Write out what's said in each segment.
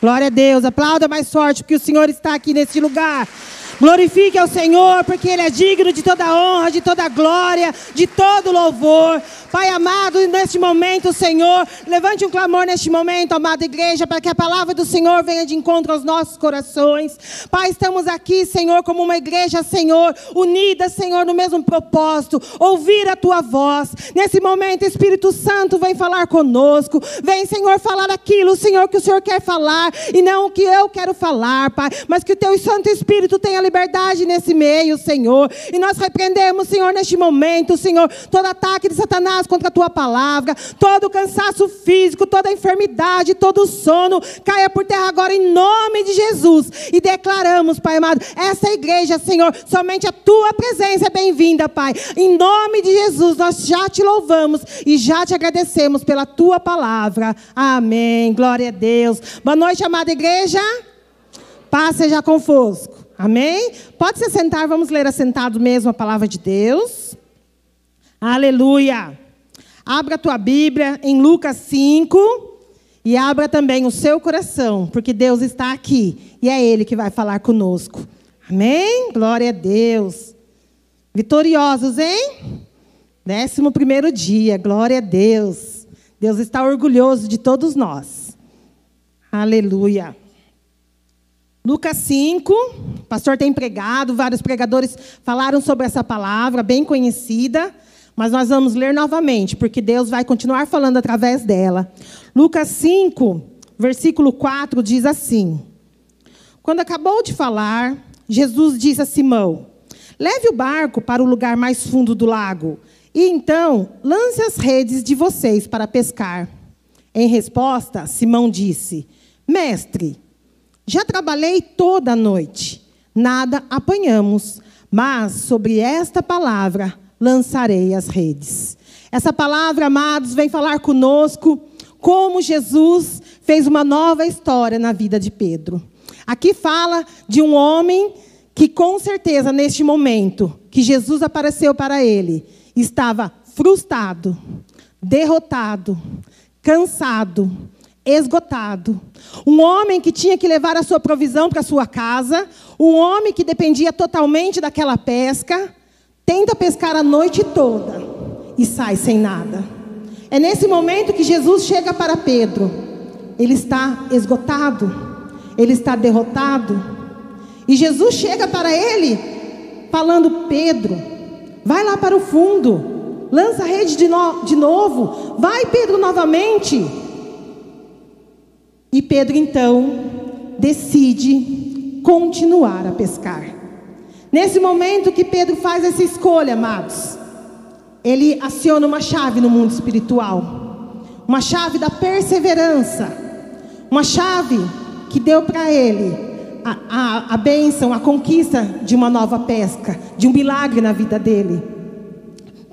Glória a Deus. Aplauda mais forte, porque o Senhor está aqui neste lugar. Glorifique ao Senhor, porque Ele é digno de toda honra, de toda glória, de todo louvor. Pai amado, neste momento, Senhor, levante um clamor neste momento, amada igreja, para que a palavra do Senhor venha de encontro aos nossos corações. Pai, estamos aqui, Senhor, como uma igreja, Senhor, unida, Senhor, no mesmo propósito, ouvir a tua voz. Nesse momento, Espírito Santo, vem falar conosco. Vem, Senhor, falar aquilo, Senhor, que o Senhor quer falar e não o que eu quero falar, Pai, mas que o teu Santo Espírito tenha liberdade nesse meio, Senhor. E nós repreendemos, Senhor, neste momento, Senhor, todo ataque de Satanás contra a tua palavra, todo cansaço físico, toda enfermidade, todo sono, caia por terra agora em nome de Jesus. E declaramos, Pai amado, essa igreja, Senhor, somente a tua presença é bem-vinda, Pai. Em nome de Jesus, nós já te louvamos e já te agradecemos pela tua palavra. Amém. Glória a Deus. Boa noite, amada igreja. Paz seja convosco. Amém? Pode se sentar, vamos ler assentado mesmo a palavra de Deus. Aleluia. Abra a tua Bíblia em Lucas 5 e abra também o seu coração, porque Deus está aqui e é Ele que vai falar conosco. Amém? Glória a Deus. Vitoriosos, hein? Décimo primeiro dia, glória a Deus. Deus está orgulhoso de todos nós. Aleluia. Lucas 5, o pastor tem pregado, vários pregadores falaram sobre essa palavra, bem conhecida. Mas nós vamos ler novamente, porque Deus vai continuar falando através dela. Lucas 5, versículo 4 diz assim: Quando acabou de falar, Jesus disse a Simão: Leve o barco para o lugar mais fundo do lago, e então lance as redes de vocês para pescar. Em resposta, Simão disse: Mestre, já trabalhei toda a noite, nada apanhamos, mas sobre esta palavra lançarei as redes. Essa palavra, amados, vem falar conosco como Jesus fez uma nova história na vida de Pedro. Aqui fala de um homem que, com certeza, neste momento que Jesus apareceu para ele, estava frustrado, derrotado, cansado, esgotado. Um homem que tinha que levar a sua provisão para sua casa, um homem que dependia totalmente daquela pesca, tenta pescar a noite toda e sai sem nada. É nesse momento que Jesus chega para Pedro. Ele está esgotado, ele está derrotado. E Jesus chega para ele, falando: Pedro, vai lá para o fundo, lança a rede de, no de novo, vai, Pedro, novamente. E Pedro então decide continuar a pescar. Nesse momento que Pedro faz essa escolha, amados, ele aciona uma chave no mundo espiritual, uma chave da perseverança, uma chave que deu para ele a, a, a bênção, a conquista de uma nova pesca, de um milagre na vida dele.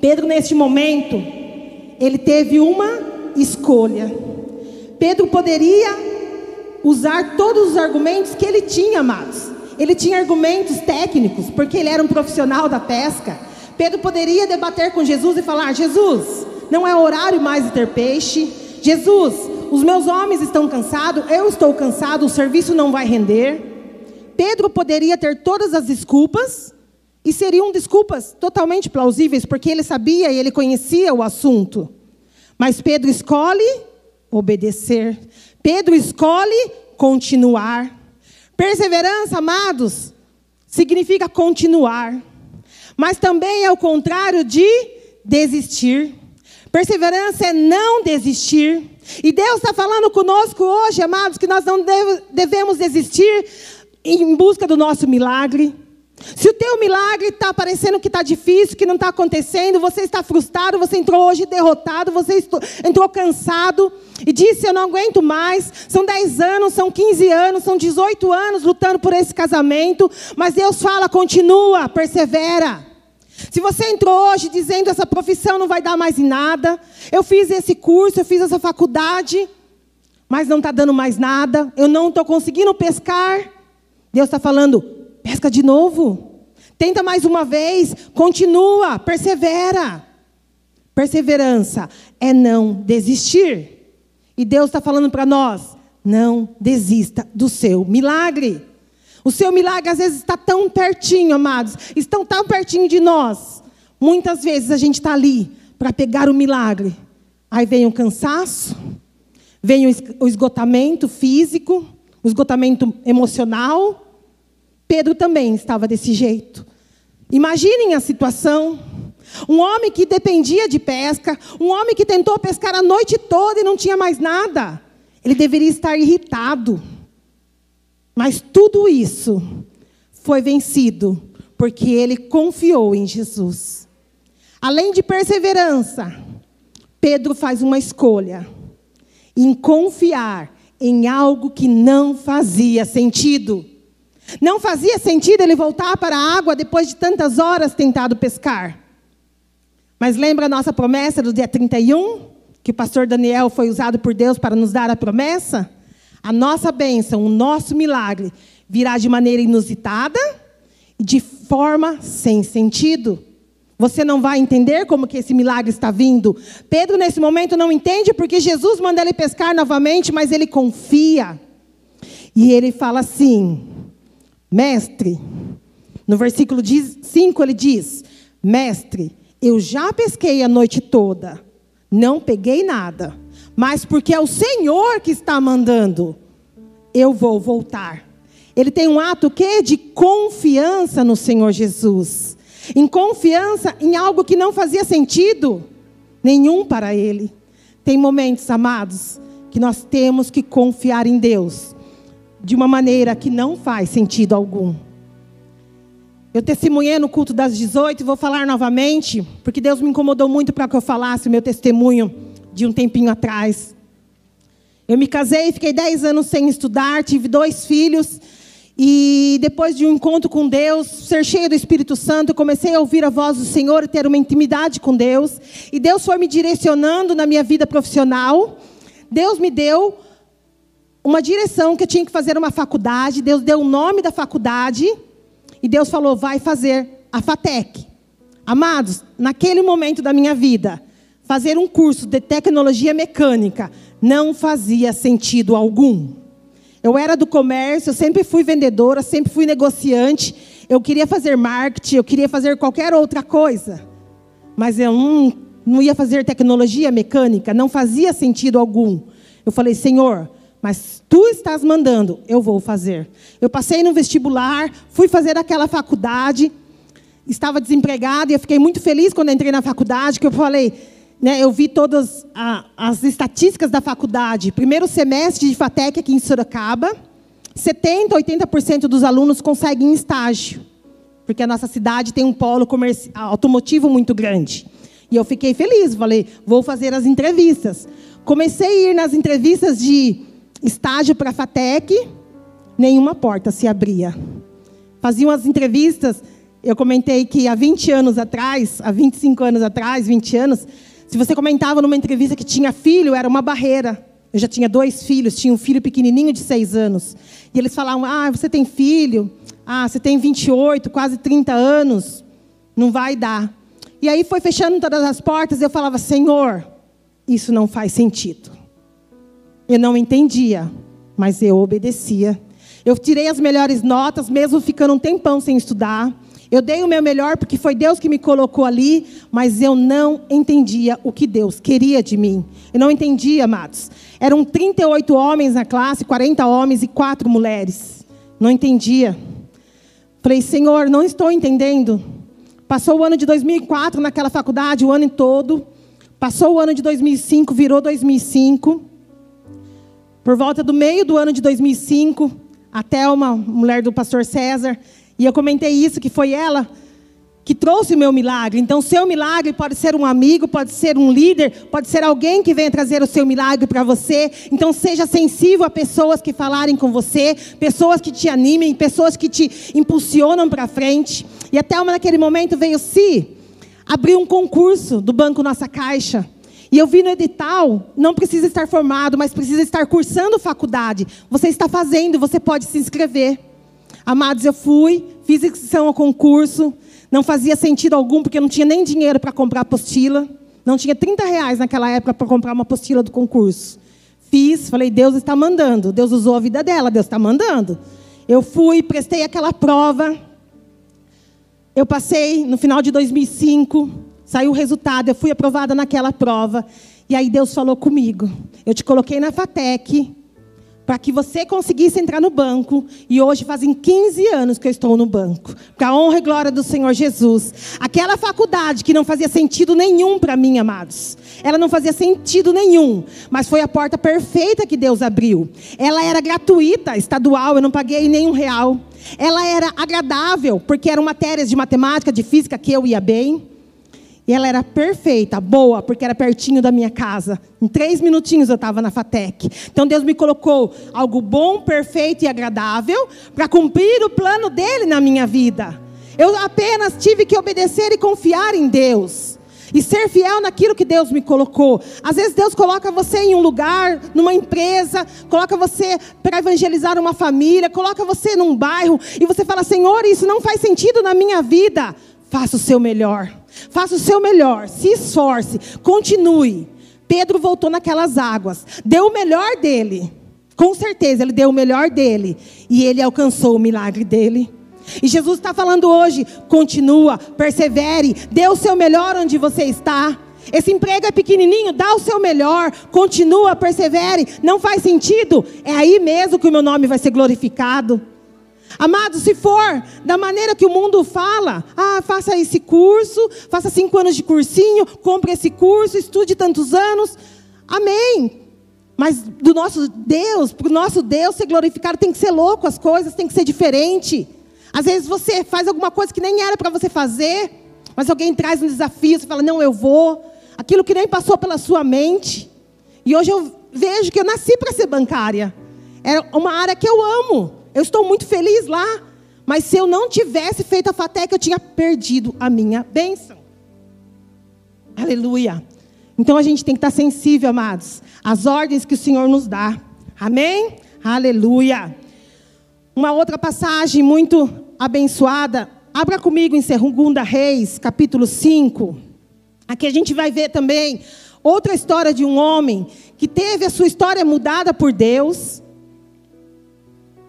Pedro, neste momento, ele teve uma escolha. Pedro poderia usar todos os argumentos que ele tinha, amados. Ele tinha argumentos técnicos, porque ele era um profissional da pesca. Pedro poderia debater com Jesus e falar: Jesus, não é horário mais de ter peixe. Jesus, os meus homens estão cansados, eu estou cansado, o serviço não vai render. Pedro poderia ter todas as desculpas, e seriam desculpas totalmente plausíveis, porque ele sabia e ele conhecia o assunto. Mas Pedro escolhe obedecer. Pedro escolhe continuar. Perseverança, amados, significa continuar, mas também é o contrário de desistir. Perseverança é não desistir. E Deus está falando conosco hoje, amados, que nós não devemos desistir em busca do nosso milagre. Se o teu milagre está parecendo que está difícil, que não está acontecendo, você está frustrado, você entrou hoje derrotado, você entrou cansado e disse: Eu não aguento mais. São 10 anos, são 15 anos, são 18 anos lutando por esse casamento, mas Deus fala: continua, persevera. Se você entrou hoje dizendo essa profissão não vai dar mais em nada, eu fiz esse curso, eu fiz essa faculdade, mas não está dando mais nada, eu não estou conseguindo pescar, Deus está falando: Pesca de novo. Tenta mais uma vez. Continua. Persevera. Perseverança é não desistir. E Deus está falando para nós: Não desista do seu milagre. O seu milagre às vezes está tão pertinho, amados, estão tão pertinho de nós. Muitas vezes a gente está ali para pegar o milagre. Aí vem o cansaço, vem o esgotamento físico, o esgotamento emocional. Pedro também estava desse jeito. Imaginem a situação. Um homem que dependia de pesca, um homem que tentou pescar a noite toda e não tinha mais nada. Ele deveria estar irritado. Mas tudo isso foi vencido porque ele confiou em Jesus. Além de perseverança, Pedro faz uma escolha em confiar em algo que não fazia sentido. Não fazia sentido ele voltar para a água depois de tantas horas tentado pescar. Mas lembra a nossa promessa do dia 31? Que o pastor Daniel foi usado por Deus para nos dar a promessa? A nossa bênção, o nosso milagre virá de maneira inusitada e de forma sem sentido. Você não vai entender como que esse milagre está vindo. Pedro, nesse momento, não entende porque Jesus manda ele pescar novamente, mas ele confia. E ele fala assim: Mestre, no versículo 5 ele diz: Mestre, eu já pesquei a noite toda, não peguei nada, mas porque é o Senhor que está mandando, eu vou voltar. Ele tem um ato que de confiança no Senhor Jesus, em confiança em algo que não fazia sentido nenhum para ele. Tem momentos, amados, que nós temos que confiar em Deus de uma maneira que não faz sentido algum. Eu testemunhei no culto das 18 e vou falar novamente, porque Deus me incomodou muito para que eu falasse o meu testemunho de um tempinho atrás. Eu me casei, fiquei 10 anos sem estudar, tive dois filhos. E depois de um encontro com Deus, ser cheio do Espírito Santo, comecei a ouvir a voz do Senhor e ter uma intimidade com Deus. E Deus foi me direcionando na minha vida profissional. Deus me deu uma direção que tinha que fazer uma faculdade, Deus deu o nome da faculdade e Deus falou: vai fazer a FATEC. Amados, naquele momento da minha vida, fazer um curso de tecnologia mecânica não fazia sentido algum. Eu era do comércio, eu sempre fui vendedora, sempre fui negociante, eu queria fazer marketing, eu queria fazer qualquer outra coisa. Mas eu não ia fazer tecnologia mecânica, não fazia sentido algum. Eu falei, Senhor, mas tu estás mandando, eu vou fazer. Eu passei no vestibular, fui fazer aquela faculdade, estava desempregada e eu fiquei muito feliz quando entrei na faculdade, que eu falei, né, eu vi todas a, as estatísticas da faculdade. Primeiro semestre de FATEC aqui em Sorocaba, 70, 80% dos alunos conseguem estágio, porque a nossa cidade tem um polo automotivo muito grande. E eu fiquei feliz, falei, vou fazer as entrevistas. Comecei a ir nas entrevistas de estágio para a FATEC, nenhuma porta se abria. Faziam as entrevistas, eu comentei que há 20 anos atrás, há 25 anos atrás, 20 anos, se você comentava numa entrevista que tinha filho, era uma barreira. Eu já tinha dois filhos, tinha um filho pequenininho de seis anos. E eles falavam: Ah, você tem filho? Ah, você tem 28, quase 30 anos. Não vai dar. E aí foi fechando todas as portas. E eu falava: Senhor, isso não faz sentido. Eu não entendia, mas eu obedecia. Eu tirei as melhores notas, mesmo ficando um tempão sem estudar. Eu dei o meu melhor porque foi Deus que me colocou ali, mas eu não entendia o que Deus queria de mim. Eu não entendia, amados. Eram 38 homens na classe, 40 homens e 4 mulheres. Não entendia. Falei, Senhor, não estou entendendo. Passou o ano de 2004 naquela faculdade, o ano todo. Passou o ano de 2005, virou 2005. Por volta do meio do ano de 2005, até uma mulher do pastor César, e eu comentei isso, que foi ela que trouxe o meu milagre. Então, seu milagre pode ser um amigo, pode ser um líder, pode ser alguém que venha trazer o seu milagre para você. Então, seja sensível a pessoas que falarem com você, pessoas que te animem, pessoas que te impulsionam para frente. E até uma naquele momento veio se abrir um concurso do Banco Nossa Caixa. E eu vi no edital, não precisa estar formado, mas precisa estar cursando faculdade. Você está fazendo, você pode se inscrever. Amados, eu fui, fiz inscrição ao concurso, não fazia sentido algum, porque eu não tinha nem dinheiro para comprar apostila. Não tinha 30 reais naquela época para comprar uma apostila do concurso. Fiz, falei, Deus está mandando. Deus usou a vida dela, Deus está mandando. Eu fui, prestei aquela prova. Eu passei no final de 2005, saiu o resultado, eu fui aprovada naquela prova. E aí Deus falou comigo. Eu te coloquei na FATEC para que você conseguisse entrar no banco. E hoje fazem 15 anos que eu estou no banco. Para a honra e glória do Senhor Jesus. Aquela faculdade que não fazia sentido nenhum para mim, amados. Ela não fazia sentido nenhum. Mas foi a porta perfeita que Deus abriu. Ela era gratuita, estadual, eu não paguei nenhum real. Ela era agradável, porque eram matérias de matemática, de física que eu ia bem. E ela era perfeita, boa, porque era pertinho da minha casa. Em três minutinhos eu estava na FATEC. Então Deus me colocou algo bom, perfeito e agradável para cumprir o plano dele na minha vida. Eu apenas tive que obedecer e confiar em Deus. E ser fiel naquilo que Deus me colocou. Às vezes Deus coloca você em um lugar, numa empresa, coloca você para evangelizar uma família, coloca você num bairro e você fala: Senhor, isso não faz sentido na minha vida. Faça o seu melhor. Faça o seu melhor. Se esforce. Continue. Pedro voltou naquelas águas. Deu o melhor dele. Com certeza, ele deu o melhor dele. E ele alcançou o milagre dele. E Jesus está falando hoje: continua, persevere, dê o seu melhor onde você está. Esse emprego é pequenininho, dá o seu melhor, continua, persevere. Não faz sentido? É aí mesmo que o meu nome vai ser glorificado. Amado, se for da maneira que o mundo fala, ah, faça esse curso, faça cinco anos de cursinho, compre esse curso, estude tantos anos, amém. Mas do nosso Deus, para o nosso Deus ser glorificado, tem que ser louco as coisas, tem que ser diferente. Às vezes você faz alguma coisa que nem era para você fazer, mas alguém traz um desafio, você fala, não, eu vou. Aquilo que nem passou pela sua mente. E hoje eu vejo que eu nasci para ser bancária. É uma área que eu amo. Eu estou muito feliz lá. Mas se eu não tivesse feito a FATEC, eu tinha perdido a minha bênção. Aleluia. Então a gente tem que estar sensível, amados, às ordens que o Senhor nos dá. Amém? Aleluia. Uma outra passagem muito abençoada. Abra comigo em 2 Reis, capítulo 5. Aqui a gente vai ver também outra história de um homem que teve a sua história mudada por Deus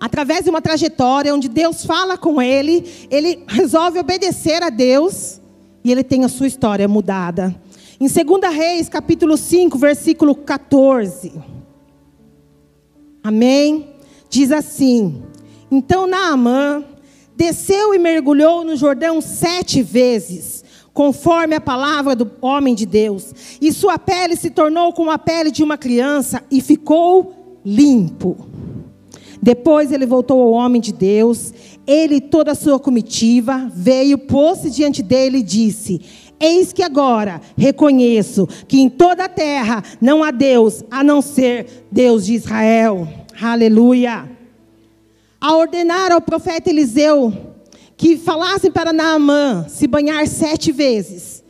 através de uma trajetória onde Deus fala com ele, ele resolve obedecer a Deus e ele tem a sua história mudada. Em 2 Reis, capítulo 5, versículo 14. Amém? Diz assim: Então Naamã desceu e mergulhou no Jordão sete vezes, conforme a palavra do homem de Deus, e sua pele se tornou como a pele de uma criança e ficou limpo. Depois ele voltou ao homem de Deus, ele e toda a sua comitiva veio, pôs-se diante dele e disse: Eis que agora reconheço que em toda a terra não há Deus a não ser Deus de Israel. Aleluia. A ordenar ao profeta Eliseu que falassem para Naamã se banhar sete vezes.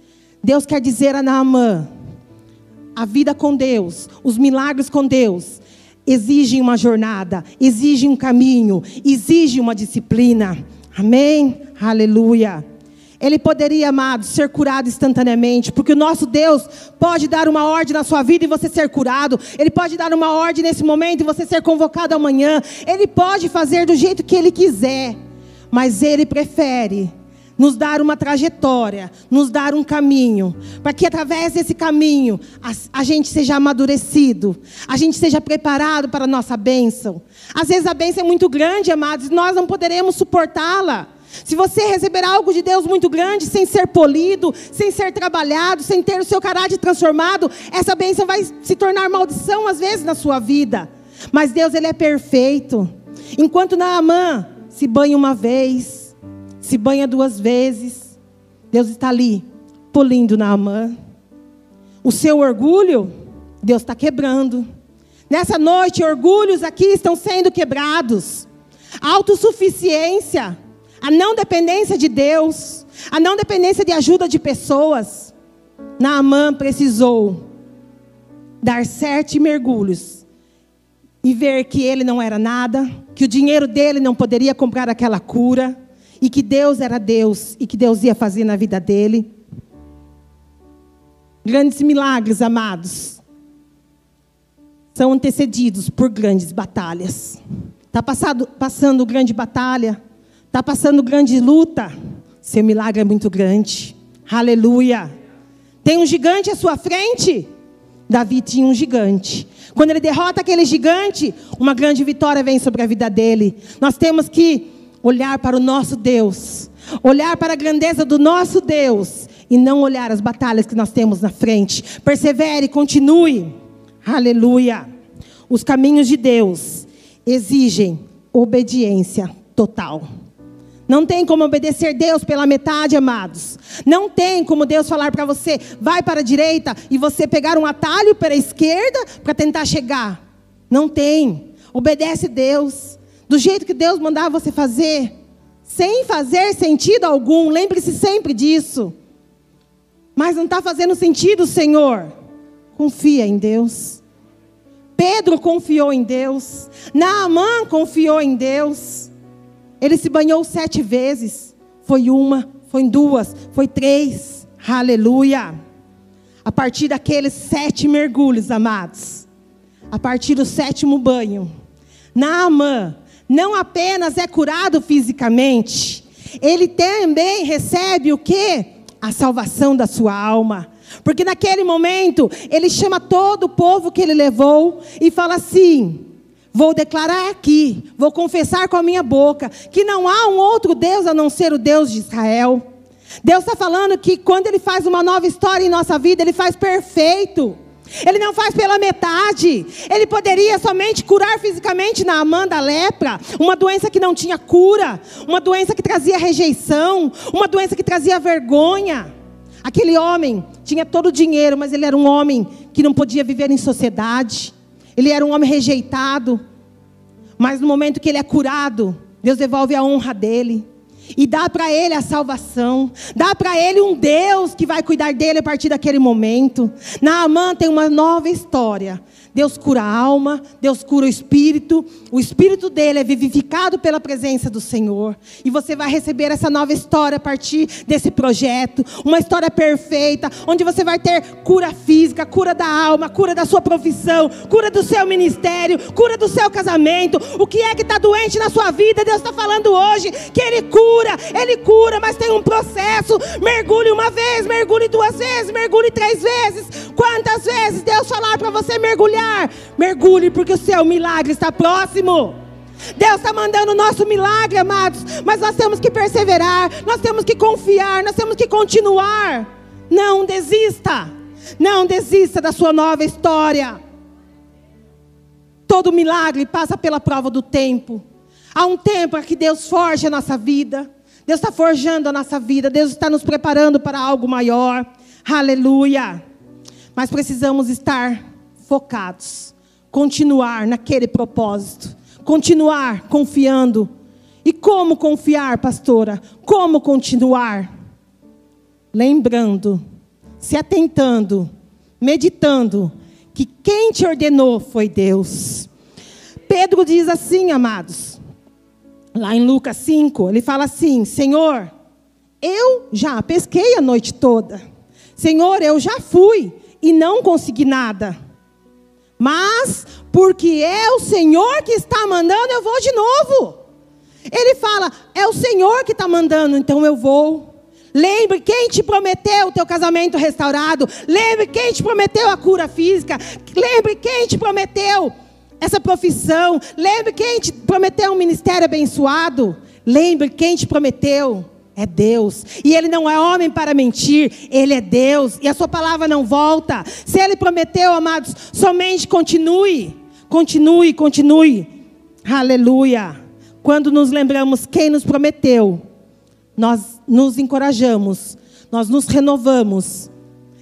Deus quer dizer a Naamã: a vida com Deus, os milagres com Deus, exigem uma jornada, exigem um caminho, exigem uma disciplina. Amém? Aleluia. Ele poderia, amado, ser curado instantaneamente, porque o nosso Deus pode dar uma ordem na sua vida e você ser curado. Ele pode dar uma ordem nesse momento e você ser convocado amanhã. Ele pode fazer do jeito que ele quiser, mas ele prefere nos dar uma trajetória, nos dar um caminho, para que através desse caminho a, a, gente seja amadurecido, a gente seja preparado para a nossa bênção. Às vezes a bênção é muito grande, amados, e nós não poderemos suportá-la. Se você receber algo de Deus muito grande, sem ser polido, sem ser trabalhado, sem ter o seu caráter transformado, essa bênção vai se tornar maldição às vezes na sua vida. Mas Deus, Ele é perfeito. Enquanto Naamã se banha uma vez, se banha duas vezes. Deus está ali, polindo Naamã. O seu orgulho, Deus está quebrando. Nessa noite, orgulhos aqui estão sendo quebrados. A autossuficiência, a não dependência de Deus, a não dependência de ajuda de pessoas. Naamã precisou dar sete mergulhos e ver que ele não era nada, que o dinheiro dele não poderia comprar aquela cura e que Deus era Deus e que Deus ia fazer na vida dele. Grandes milagres, amados, são antecedidos por grandes batalhas. Está passando, grande batalha, está passando grande luta. Seu milagre é muito grande. Aleluia. Tem um gigante à sua frente? Davi tinha um gigante. Quando ele derrota aquele gigante, uma grande vitória vem sobre a vida dele. Nós temos que olhar para o nosso Deus, olhar para a grandeza do nosso Deus e não olhar as batalhas que nós temos na frente. Persevere, continue. Aleluia. Os caminhos de Deus exigem obediência total. Não tem como obedecer Deus pela metade, amados. Não tem como Deus falar para você, vai para a direita e você pegar um atalho para a esquerda para tentar chegar. Não tem. Obedece Deus. Do jeito que Deus mandar você fazer, sem fazer sentido algum. Lembre-se sempre disso. Mas não está fazendo sentido, Senhor. Confia em Deus. Pedro confiou em Deus. Naamã confiou em Deus. Ele se banhou sete vezes. Foi uma, foi duas, foi três. Aleluia. A partir daqueles sete mergulhos, amados. A partir do sétimo banho. Naamã não apenas é curado fisicamente. Ele também recebe o que? A salvação da sua alma. Porque naquele momento, ele chama todo o povo que ele levou e fala assim: Vou declarar aqui, vou confessar com a minha boca, que não há um outro Deus a não ser o Deus de Israel. Deus está falando que quando Ele faz uma nova história em nossa vida, Ele faz perfeito. Ele não faz pela metade. Ele poderia somente curar fisicamente na Amanda lepra, uma doença que não tinha cura, uma doença que trazia rejeição, uma doença que trazia vergonha. Aquele homem tinha todo o dinheiro, mas ele era um homem que não podia viver em sociedade. Ele era um homem rejeitado. Mas no momento que ele é curado, Deus devolve a honra dele. E dá para ele a salvação. Dá para ele um Deus que vai cuidar dele a partir daquele momento. Naamã tem uma nova história. Deus cura a alma, Deus cura o espírito. O espírito dele é vivificado pela presença do Senhor. E você vai receber essa nova história a partir desse projeto. Uma história perfeita, onde você vai ter cura física, cura da alma, cura da sua profissão, cura do seu ministério, cura do seu casamento. O que é que está doente na sua vida? Deus está falando hoje que Ele cura, Ele cura, mas tem um processo. Mergulhe uma vez, mergulhe duas vezes, mergulhe três vezes. Quantas vezes Deus falar para você mergulhar, mergulhe, porque o seu milagre está próximo. Deus está mandando o nosso milagre, amados, mas nós temos que perseverar, nós temos que confiar, nós temos que continuar. Não desista, não desista da sua nova história. Todo milagre passa pela prova do tempo. Há um tempo que Deus forja a nossa vida. Deus está forjando a nossa vida. Deus está nos preparando para algo maior. Aleluia. Mas precisamos estar focados, continuar naquele propósito, continuar confiando. E como confiar, pastora? Como continuar? Lembrando, se atentando, meditando que quem te ordenou foi Deus. Pedro diz assim, amados, lá em Lucas 5, ele fala assim: Senhor, eu já pesquei a noite toda. Senhor, eu já fui e não consegui nada. Mas, porque é o Senhor que está mandando, eu vou de novo. Ele fala: é o Senhor que está mandando, então eu vou. Lembre quem te prometeu o teu casamento restaurado. Lembre quem te prometeu a cura física. Lembre quem te prometeu essa profissão. Lembre quem te prometeu um ministério abençoado. Lembre quem te prometeu é Deus. E Ele não é homem para mentir, Ele é Deus. E a Sua palavra não volta. Se Ele prometeu, amados, somente continue. Continue, continue. Aleluia. Quando nos lembramos quem nos prometeu, nós nos encorajamos, nós nos renovamos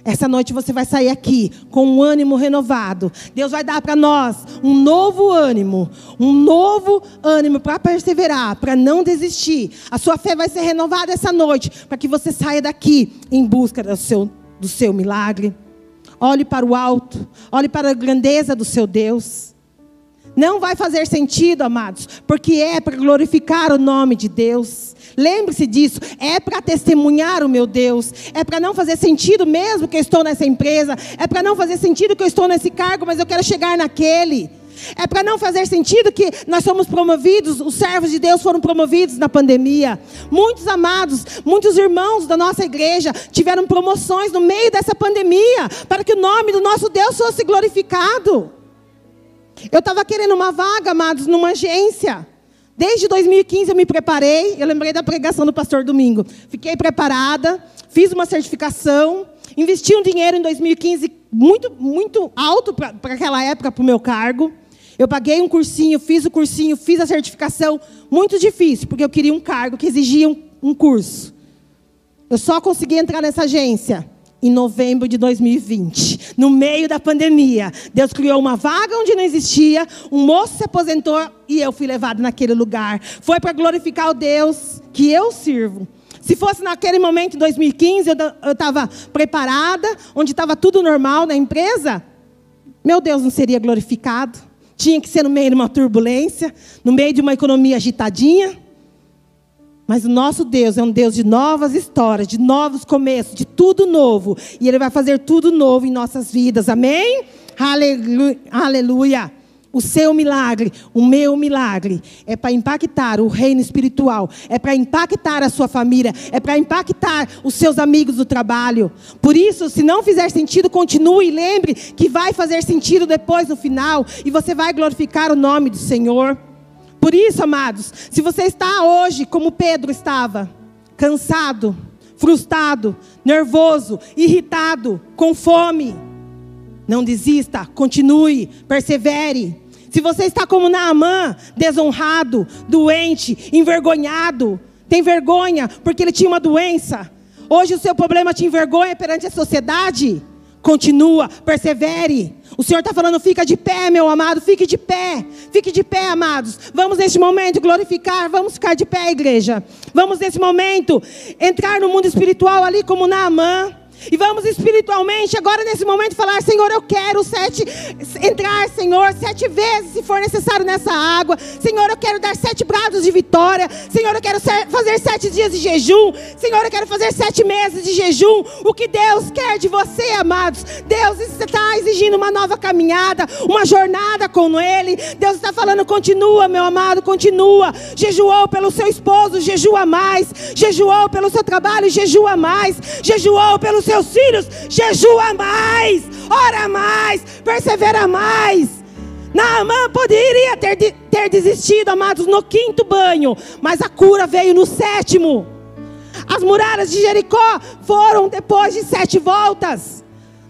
essa noite você vai sair aqui com um ânimo renovado. Deus vai dar para nós um novo ânimo, um novo ânimo para perseverar, para não desistir. A sua fé vai ser renovada essa noite, para que você saia daqui em busca do seu, do seu milagre. Olhe para o alto, olhe para a grandeza do seu Deus. Não vai fazer sentido, amados, porque é para glorificar o nome de Deus. Lembre-se disso, é para testemunhar o meu Deus, é para não fazer sentido mesmo que eu estou nessa empresa, é para não fazer sentido que eu estou nesse cargo, mas eu quero chegar naquele. É para não fazer sentido que nós somos promovidos, os servos de Deus foram promovidos na pandemia. Muitos amados, muitos irmãos da nossa igreja tiveram promoções no meio dessa pandemia, para que o nome do nosso Deus fosse glorificado. Eu estava querendo uma vaga, amados, numa agência. Desde 2015 eu me preparei, eu lembrei da pregação do pastor Domingo. Fiquei preparada, fiz uma certificação, investi um dinheiro em 2015 muito, muito alto para aquela época, para o meu cargo. Eu paguei um cursinho, fiz o cursinho, fiz a certificação. Muito difícil, porque eu queria um cargo que exigia um, um curso. Eu só consegui entrar nessa agência em novembro de 2020, no meio da pandemia. Deus criou uma vaga onde não existia, um moço se aposentou e eu fui levado naquele lugar. Foi para glorificar o Deus que eu sirvo. Se fosse naquele momento, em 2015, eu estava preparada, onde estava tudo normal na empresa, meu Deus não seria glorificado. Tinha que ser no meio de uma turbulência, no meio de uma economia agitadinha. Mas o nosso Deus é um Deus de novas histórias, de novos começos, de tudo novo. E Ele vai fazer tudo novo em nossas vidas. Amém? Aleluia. Aleluia. O seu milagre, o meu milagre, é para impactar o reino espiritual, é para impactar a sua família, é para impactar os seus amigos do trabalho. Por isso, se não fizer sentido, continue e lembre que vai fazer sentido depois no final e você vai glorificar o nome do Senhor. Por isso, amados, se você está hoje como Pedro estava, cansado, frustrado, nervoso, irritado, com fome, não desista, continue, persevere. Se você está como Naamã, desonrado, doente, envergonhado, tem vergonha porque ele tinha uma doença. Hoje o seu problema te envergonha perante a sociedade. Continua, persevere. O Senhor está falando, fica de pé, meu amado, fique de pé, fique de pé, amados. Vamos neste momento glorificar, vamos ficar de pé, igreja. Vamos nesse momento entrar no mundo espiritual ali como Naamã. E vamos espiritualmente agora nesse momento falar, Senhor, eu quero sete entrar, Senhor, sete vezes se for necessário nessa água. Senhor, eu quero dar sete brados de vitória. Senhor, eu quero fazer sete dias de jejum. Senhor, eu quero fazer sete meses de jejum. O que Deus quer de você, amados? Deus está exigindo uma nova caminhada, uma jornada com Ele. Deus está falando, continua, meu amado, continua. Jejuou pelo seu esposo, jejua mais. Jejuou pelo seu trabalho, jejua mais. Jejuou pelo seu seus filhos, jejua mais, ora mais, persevera mais. Naamã poderia ter, ter desistido, amados, no quinto banho, mas a cura veio no sétimo. As muralhas de Jericó foram depois de sete voltas.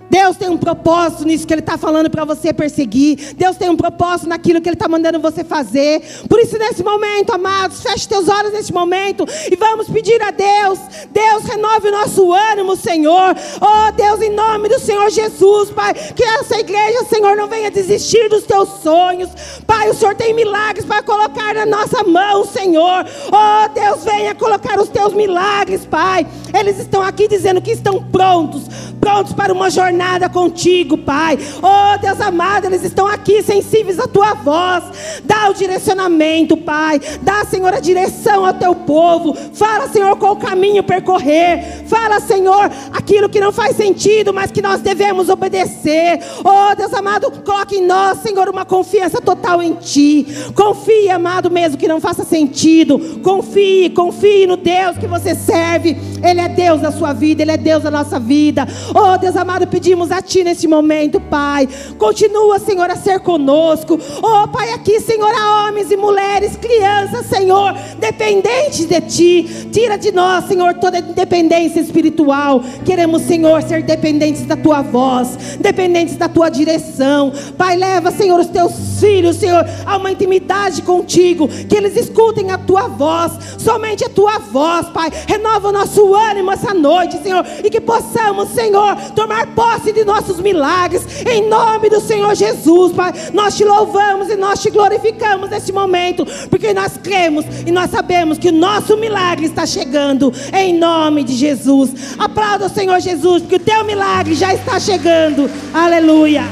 Deus tem um propósito nisso que Ele está falando para você perseguir. Deus tem um propósito naquilo que Ele está mandando você fazer. Por isso, nesse momento, amados, feche teus olhos nesse momento e vamos pedir a Deus. Deus, renove o nosso ânimo, Senhor. Oh, Deus, em nome do Senhor Jesus, Pai, que essa igreja, Senhor, não venha desistir dos teus sonhos. Pai, o Senhor tem milagres para colocar na nossa mão, Senhor. Oh, Deus, venha colocar os teus milagres, Pai. Eles estão aqui dizendo que estão prontos prontos para uma jornada contigo, Pai. Oh, Deus amado, eles estão aqui sensíveis à tua voz. Dá o direcionamento, Pai. Dá, Senhor, a direção ao teu povo. Fala, Senhor, qual caminho percorrer. Fala, Senhor, aquilo que não faz sentido, mas que nós devemos obedecer. Oh, Deus amado, coloque em nós, Senhor, uma confiança total em Ti. Confie, amado, mesmo que não faça sentido. Confie, confie no Deus que você serve. Ele é Deus da sua vida, Ele é Deus da nossa vida. Oh, Deus amado, pedimos a Ti nesse momento, Pai. Continua, Senhor, a ser conosco. Oh, Pai, aqui, Senhor, há homens e mulheres, crianças, Senhor, dependentes de Ti. Tira de nós, Senhor, toda dependência espiritual. Queremos, Senhor, ser dependentes da Tua voz, dependentes da Tua direção. Pai, leva, Senhor, os Teus filhos, Senhor, a uma intimidade contigo. Que eles escutem a Tua voz, somente a Tua voz, Pai. Renova o nosso ânimo essa noite, Senhor, e que possamos, Senhor, Senhor, tomar posse de nossos milagres, em nome do Senhor Jesus, Pai. Nós te louvamos e nós te glorificamos neste momento, porque nós cremos e nós sabemos que o nosso milagre está chegando, em nome de Jesus. Aplauda o Senhor Jesus, porque o teu milagre já está chegando, aleluia.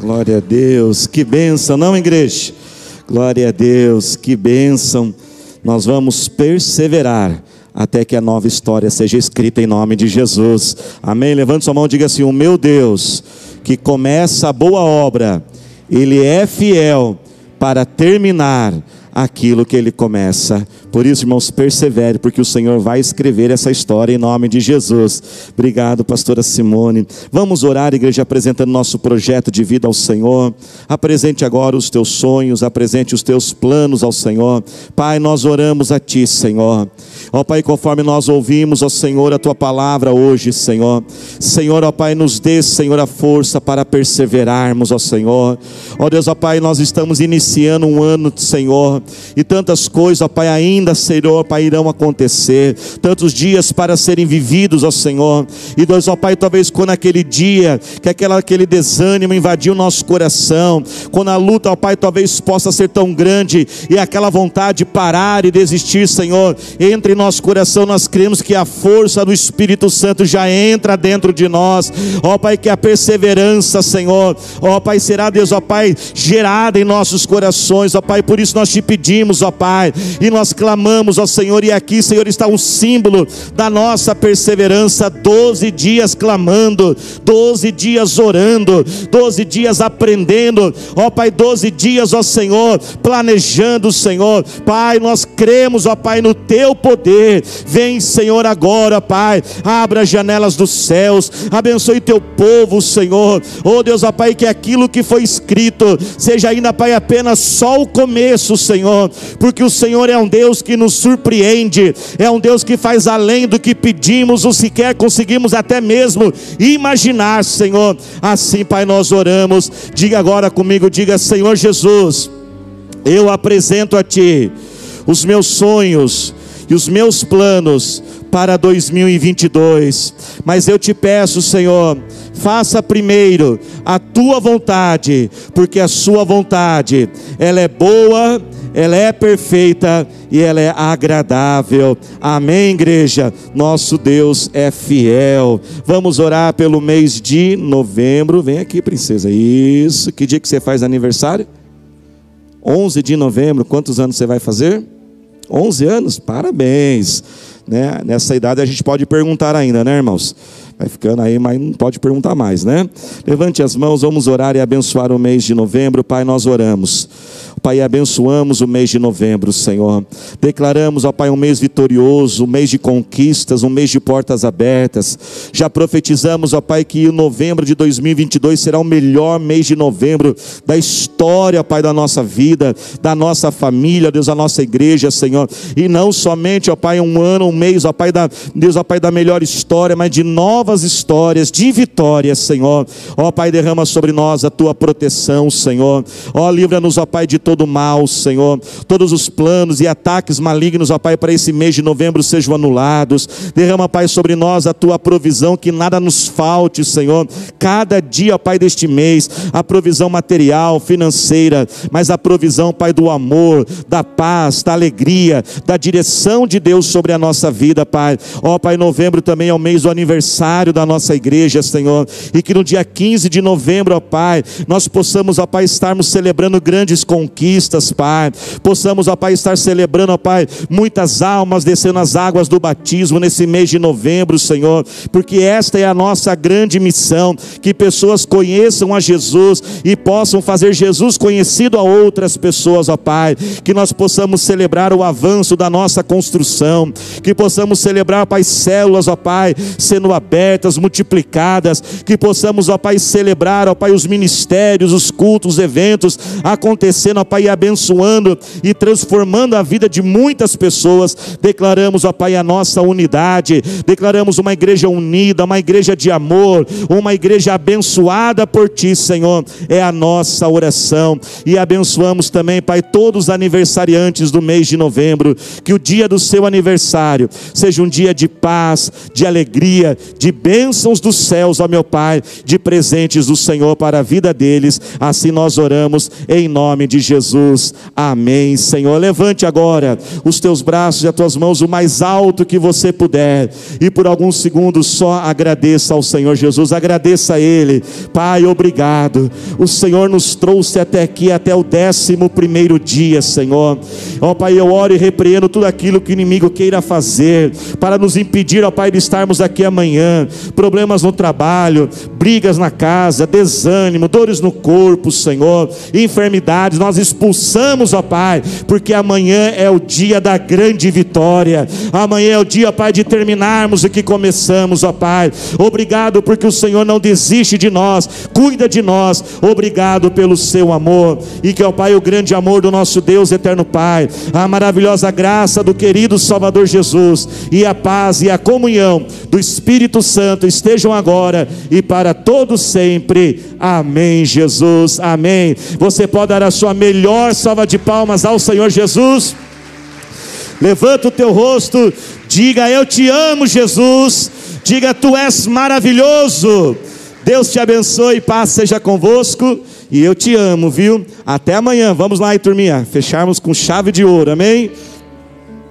Glória a Deus, que bênção, não, igreja? Glória a Deus, que bênção. Nós vamos perseverar até que a nova história seja escrita em nome de Jesus. Amém? Levante sua mão e diga assim: O meu Deus, que começa a boa obra, Ele é fiel para terminar aquilo que Ele começa. Por isso, irmãos, persevere, porque o Senhor vai escrever essa história em nome de Jesus. Obrigado, pastora Simone. Vamos orar, igreja, apresentando nosso projeto de vida ao Senhor. Apresente agora os teus sonhos, apresente os teus planos ao Senhor. Pai, nós oramos a Ti, Senhor. Ó Pai, conforme nós ouvimos, ó Senhor, a Tua palavra hoje, Senhor. Senhor, ó Pai, nos dê, Senhor, a força para perseverarmos, ó Senhor. Ó Deus, ó Pai, nós estamos iniciando um ano, Senhor, e tantas coisas, ó Pai, ainda Senhor, Pai, irão acontecer, tantos dias para serem vividos, ó Senhor. E Deus, ó Pai, talvez quando aquele dia, que aquela, aquele desânimo invadiu o nosso coração, quando a luta, ó Pai, talvez possa ser tão grande e aquela vontade de parar e desistir, Senhor, entre nosso coração, nós cremos que a força do Espírito Santo já entra dentro de nós, ó Pai, que a perseverança, Senhor, ó Pai, será, Deus, ó Pai, gerada em nossos corações, ó Pai, por isso nós te pedimos, ó Pai, e nós clamamos ao Senhor, e aqui, Senhor, está um símbolo da nossa perseverança: 12 dias clamando, 12 dias orando, 12 dias aprendendo, ó Pai, 12 dias, ó Senhor, planejando, Senhor, Pai, nós cremos, ó Pai, no Teu poder, vem, Senhor, agora, Pai, abra as janelas dos céus, abençoe Teu povo, Senhor, ó Deus, ó Pai, que aquilo que foi escrito seja ainda, Pai, apenas só o começo, Senhor, porque o Senhor é um Deus que nos surpreende, é um Deus que faz além do que pedimos ou sequer conseguimos até mesmo imaginar, Senhor. Assim, Pai, nós oramos. Diga agora comigo, diga, Senhor Jesus, eu apresento a Ti os meus sonhos e os meus planos para 2022. Mas eu te peço, Senhor, faça primeiro a tua vontade, porque a sua vontade, ela é boa, ela é perfeita e ela é agradável. Amém, igreja. Nosso Deus é fiel. Vamos orar pelo mês de novembro. Vem aqui, princesa. Isso. Que dia que você faz aniversário? 11 de novembro. Quantos anos você vai fazer? 11 anos? Parabéns. Né? Nessa idade a gente pode perguntar ainda, né, irmãos? Vai ficando aí, mas não pode perguntar mais, né? Levante as mãos, vamos orar e abençoar o mês de novembro. Pai, nós oramos. Pai, abençoamos o mês de novembro, Senhor. Declaramos, ó Pai, um mês vitorioso, um mês de conquistas, um mês de portas abertas. Já profetizamos, ó Pai, que o novembro de 2022 será o melhor mês de novembro da história, Pai, da nossa vida, da nossa família, Deus, da nossa igreja, Senhor. E não somente, ó Pai, um ano, um mês, ó Pai, da, Deus, ó Pai, da melhor história, mas de novas histórias, de vitórias, Senhor. Ó Pai, derrama sobre nós a tua proteção, Senhor. Ó, livra-nos, ó Pai, de todo mal, Senhor. Todos os planos e ataques malignos, ó Pai, para esse mês de novembro sejam anulados. Derrama, Pai, sobre nós a tua provisão, que nada nos falte, Senhor. Cada dia, ó Pai, deste mês, a provisão material, financeira, mas a provisão, Pai, do amor, da paz, da alegria, da direção de Deus sobre a nossa vida, Pai. Ó Pai, novembro também é o mês do aniversário da nossa igreja, Senhor. E que no dia 15 de novembro, ó Pai, nós possamos, ó Pai, estarmos celebrando grandes conquistas conquistas, Pai. Possamos, ó Pai, estar celebrando, ó Pai, muitas almas descendo as águas do batismo nesse mês de novembro, Senhor, porque esta é a nossa grande missão, que pessoas conheçam a Jesus e possam fazer Jesus conhecido a outras pessoas, ó Pai, que nós possamos celebrar o avanço da nossa construção, que possamos celebrar, Pai, células, ó Pai, sendo abertas, multiplicadas, que possamos, ó Pai, celebrar, ó Pai, os ministérios, os cultos, os eventos acontecendo, ó Pai, abençoando e transformando a vida de muitas pessoas. Declaramos, ó Pai, a nossa unidade, declaramos uma igreja unida, uma igreja de amor, uma igreja abençoada por Ti, Senhor. É a nossa oração. E abençoamos também, Pai, todos os aniversariantes do mês de novembro. Que o dia do seu aniversário seja um dia de paz, de alegria, de bênçãos dos céus, ó meu Pai, de presentes do Senhor para a vida deles. Assim nós oramos em nome de Jesus. Jesus. Amém, Senhor. Levante agora os teus braços e as tuas mãos o mais alto que você puder, e por alguns segundos só agradeça ao Senhor Jesus, agradeça a Ele, Pai, obrigado. O Senhor nos trouxe até aqui, até o décimo primeiro dia, Senhor. Ó Pai, eu oro e repreendo tudo aquilo que o inimigo queira fazer para nos impedir, ó Pai, de estarmos aqui amanhã. Problemas no trabalho, brigas na casa, desânimo, dores no corpo, Senhor, enfermidades, nós expulsamos, ó Pai, porque amanhã é o dia da grande vitória. Amanhã é o dia, Pai, de terminarmos o que começamos, ó Pai. Obrigado porque o Senhor não desiste de nós, cuida de nós. Obrigado pelo seu amor e que, ó Pai, o grande amor do nosso Deus eterno Pai, a maravilhosa graça do querido Salvador Jesus e a paz e a comunhão do Espírito Santo estejam agora e para todos sempre. Amém, Jesus. Amém. Você pode dar a sua melhor salva de palmas ao Senhor Jesus. Levanta o teu rosto, diga: Eu te amo, Jesus. Diga: Tu és maravilhoso. Deus te abençoe, paz seja convosco. E eu te amo, viu? Até amanhã. Vamos lá, turminha. Fecharmos com chave de ouro. Amém?